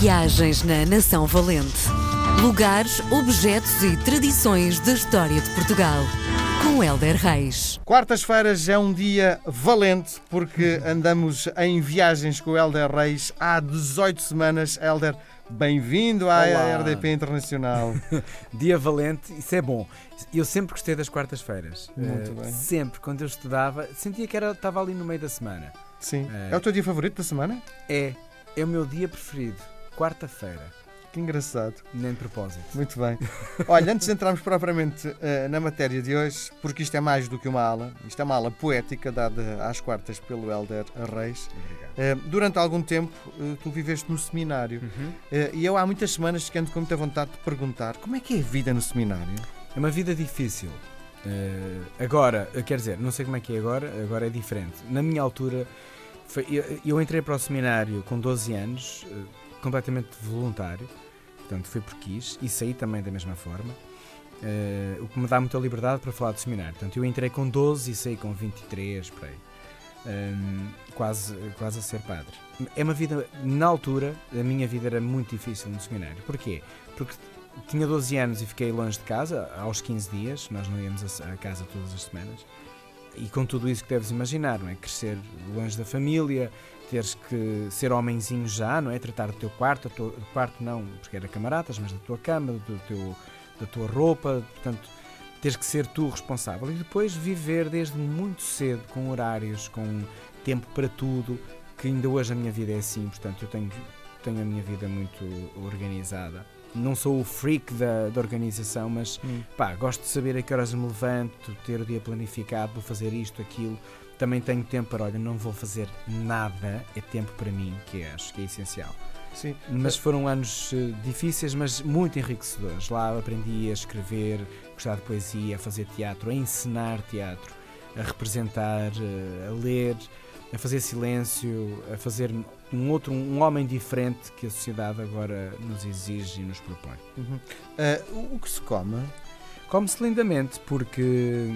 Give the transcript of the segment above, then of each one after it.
Viagens na Nação Valente. Lugares, objetos e tradições da história de Portugal. Com Helder Reis. Quartas-feiras é um dia valente porque andamos em viagens com o Helder Reis há 18 semanas. Helder, bem-vindo à Olá. RDP Internacional. Dia valente, isso é bom. Eu sempre gostei das quartas-feiras. Muito Eh, bem. Sempre, quando eu estudava, sentia que era, estava ali no meio da semana. Sim. É. É o teu dia favorito da semana? É, é o meu dia preferido. Quarta-feira, Que engraçado. nem de propósito. Muito bem. Olha, antes de entrarmos propriamente eh, na matéria de hoje, porque isto é mais do que uma aula, isto é uma aula poética dada às quartas pelo Helder Reis. Obrigado. Eh, durante algum tempo, eh, tu viveste no seminário Uhum. E eu há muitas semanas que ando com muita vontade de perguntar como é que é a vida no seminário? É uma vida difícil. Agora, quer dizer, não sei como é que é agora, agora é diferente. Na minha altura, foi- eu, eu entrei para o seminário com 12 anos, completamente voluntário, portanto foi porque quis, e saí também da mesma forma, eh, o que me dá muita liberdade para falar do seminário. Portanto, eu entrei com 12 e saí com 23, por aí. Ehm, quase, quase a ser padre. É uma vida, na altura, a minha vida era muito difícil no seminário. Porquê? Porque tinha 12 anos e fiquei longe de casa aos 15 dias, nós não íamos a casa todas as semanas. E com tudo isso que deves imaginar, não é? Crescer longe da família, teres que ser homenzinho já, não é? Tratar do teu quarto, do teu quarto não, porque era camaradas, mas da tua cama, do teu, da tua roupa, portanto, teres que ser tu responsável. E depois viver desde muito cedo, com horários, com tempo para tudo, que ainda hoje a minha vida é assim, portanto, eu tenho, tenho a minha vida muito organizada. Não sou o freak da, da organização, mas pá, gosto de saber a que horas me levanto, ter o dia planificado, vou fazer isto, aquilo. Também tenho tempo para, olha, não vou fazer nada, é tempo para mim, que é, acho que é essencial. Sim. Mas foram anos eh, difíceis, mas muito enriquecedores. Lá aprendi a escrever, gostar de poesia, a fazer teatro, a encenar teatro, a representar, eh, a ler, a fazer silêncio, a fazer um outro, um homem diferente que a sociedade agora nos exige e nos propõe. Uhum. O, o que se come? Come-se lindamente porque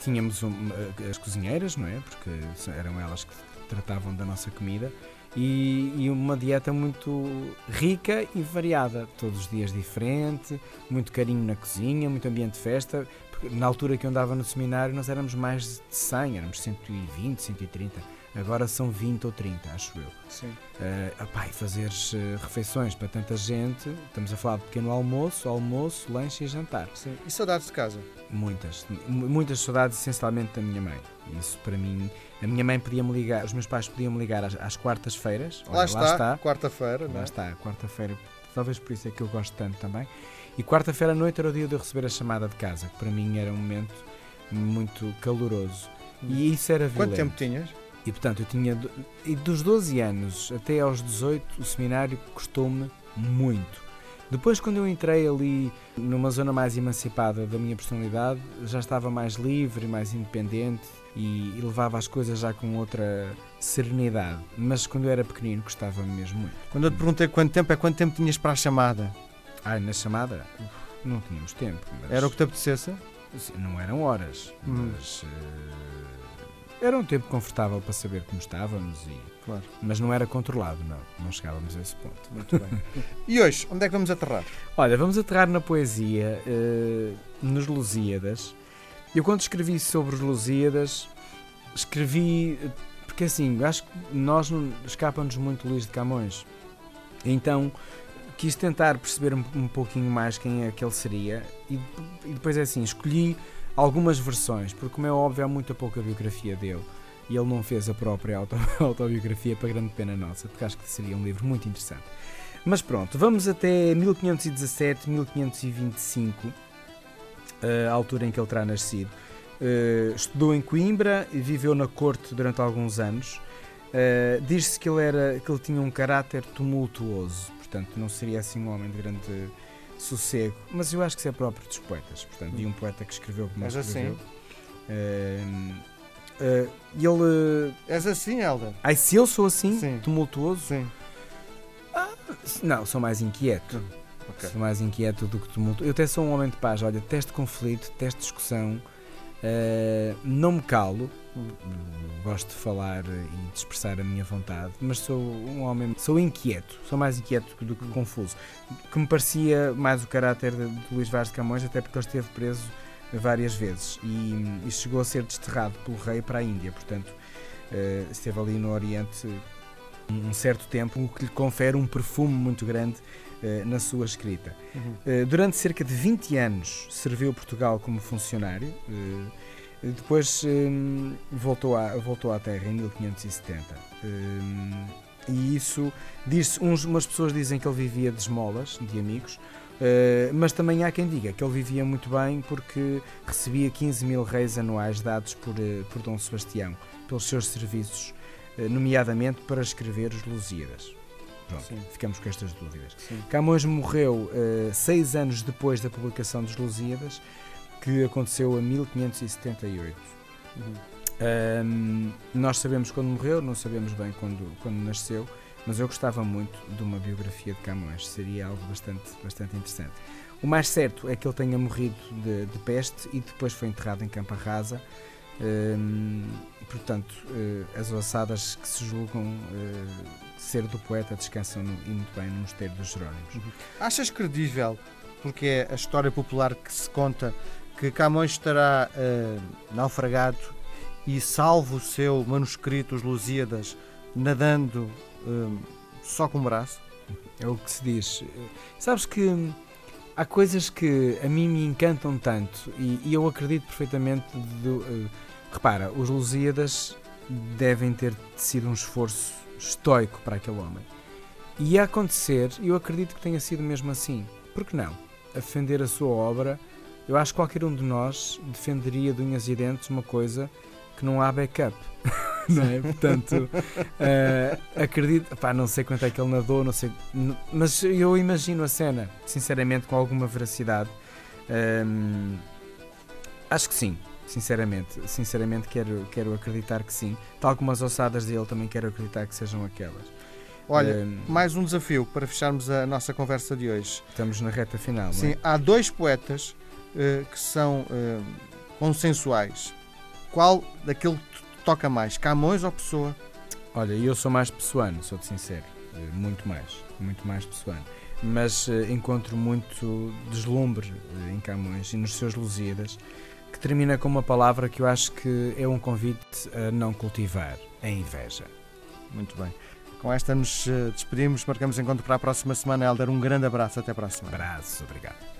tínhamos um- as cozinheiras, não é? Porque eram elas que tratavam da nossa comida e, e uma dieta muito rica e variada, todos os dias diferente, muito carinho na cozinha, muito ambiente de festa. Na altura que eu andava no seminário nós éramos mais de 100, éramos 120, 130. Agora são 20 ou 30, acho eu. Sim. Uh, epá, e fazeres eh, refeições para tanta gente, estamos a falar de pequeno almoço, almoço, lanche e jantar. Sim. E saudades de casa? Muitas, mu- muitas saudades essencialmente da minha mãe. Isso para mim, a minha mãe podia-me ligar, os meus pais podiam-me ligar às, às quartas-feiras. lá Olha, está, quarta-feira. não Lá é? está, quarta-feira, talvez por isso é que eu gosto tanto também. E quarta-feira à noite era o dia de eu receber a chamada de casa, que para mim era um momento muito caloroso. E isso era Quanto violento. tempo tinhas? E portanto, eu tinha. E dos 12 anos até aos 18, o seminário custou-me muito. Depois, quando eu entrei ali numa zona mais emancipada da minha personalidade, já estava mais livre, mais independente e, e levava as coisas já com outra serenidade. Mas quando eu era pequenino, gostava-me mesmo muito. Quando eu te perguntei quanto tempo, é quanto tempo tinhas para a chamada? Ai, na chamada, uf, não tínhamos tempo. Mas Era o que te apetecesse? Não eram horas, Hum. mas. eh, era um tempo confortável para saber como estávamos e Claro. Mas não era controlado, não. Não chegávamos a esse ponto. Muito bem. e hoje, onde é que vamos aterrar? Olha, vamos aterrar na poesia, eh, nos Lusíadas. Eu, quando escrevi sobre os Lusíadas, escrevi. Porque assim, acho que nós escapa-nos muito Luís de Camões. Então, quis tentar perceber um, um pouquinho mais quem é que ele seria. E, e depois é assim, escolhi algumas versões, porque, como é óbvio, há muita pouca biografia dele. E ele não fez a própria auto- autobiografia, para grande pena nossa, porque acho que seria um livro muito interessante. Mas pronto, vamos até 1517, 1525, eh, a altura em que ele terá nascido. Eh, estudou em Coimbra e viveu na corte durante alguns anos. Eh, Diz-se que ele, era, que ele tinha um caráter tumultuoso, portanto não seria assim um homem de grande sossego, mas eu acho que isso é próprio dos poetas, portanto, e um poeta que escreveu como ele assim? escreveu. Eh, eh, ele. És assim, Helder? Ai, se eu sou assim, Sim. tumultuoso, Sim. não, sou mais inquieto. Ok. Sou mais inquieto do que tumulto. Eu até sou um homem de paz. Olha, teste conflito, teste discussão. Uh, não me calo, gosto de falar e de expressar a minha vontade, mas sou um homem, sou inquieto, sou mais inquieto do que confuso, que me parecia mais o caráter de, Luís Vaz de Camões, até porque ele esteve preso várias vezes e, e chegou a ser desterrado pelo rei para a Índia, portanto uh, esteve ali no Oriente um certo tempo, o que lhe confere um perfume muito grande uh, na sua escrita. Uhum. Uh, durante cerca de 20 anos serviu Portugal como funcionário, uh, depois um, voltou, à, voltou à Terra em 1570. Um, e isso diz umas pessoas dizem que ele vivia de esmolas, de amigos, mas também há quem diga que ele vivia muito bem porque recebia 15 mil reis anuais dados por, por Dom Sebastião pelos seus serviços eh, nomeadamente para escrever os Lusíadas. Pronto, Sim. ficamos com estas dúvidas. Sim. Camões morreu uh, seis anos depois da publicação dos Lusíadas, que aconteceu em 1578. Uhum. Um, nós sabemos quando morreu, não sabemos bem quando, quando nasceu, mas eu gostava muito de uma biografia de Camões, seria algo bastante, bastante interessante. O mais certo é que ele tenha morrido de, de peste e depois foi enterrado em Campa Rasa. Um, portanto, uh, as ossadas que se julgam uh, ser do poeta descansam no, e muito bem no Mosteiro dos Jerónimos. Uhum. Achas credível, porque é a história popular que se conta, que Camões estará uh, naufragado e salvo o seu manuscrito, os Lusíadas, nadando só com o braço? É o que se diz. Sabes que há coisas que a mim me encantam tanto e, e eu acredito perfeitamente do, Repara, os Lusíadas devem ter sido um esforço estoico para aquele homem. E a acontecer, eu acredito que tenha sido mesmo assim. Por que não? Defender a sua obra, eu acho que qualquer um de nós defenderia de unhas e dentes uma coisa que não há backup. não é? Portanto, uh, acredito, pá, não sei quanto é que ele nadou, não sei, mas eu imagino a cena, sinceramente, com alguma veracidade. Um, acho que sim, Sinceramente, sinceramente quero, quero acreditar que sim. Tal como as ossadas dele, também quero acreditar que sejam aquelas. Olha, um, mais um desafio para fecharmos a nossa conversa de hoje. Estamos na reta final. Sim, é? há dois poetas uh, que são uh, consensuais. Qual daquele que toca mais, Camões ou Pessoa? Olha, eu sou mais pessoano, sou-te sincero. Uh, muito mais, muito mais pessoano. Mas encontro muito deslumbre em Camões e nos seus Lusíadas que termina com uma palavra que eu acho que é um convite a não cultivar, a inveja. Muito bem. Com esta nos eh, despedimos, marcamos encontro para a próxima semana. Helder, um grande abraço, até para a semana. Abraço, obrigado.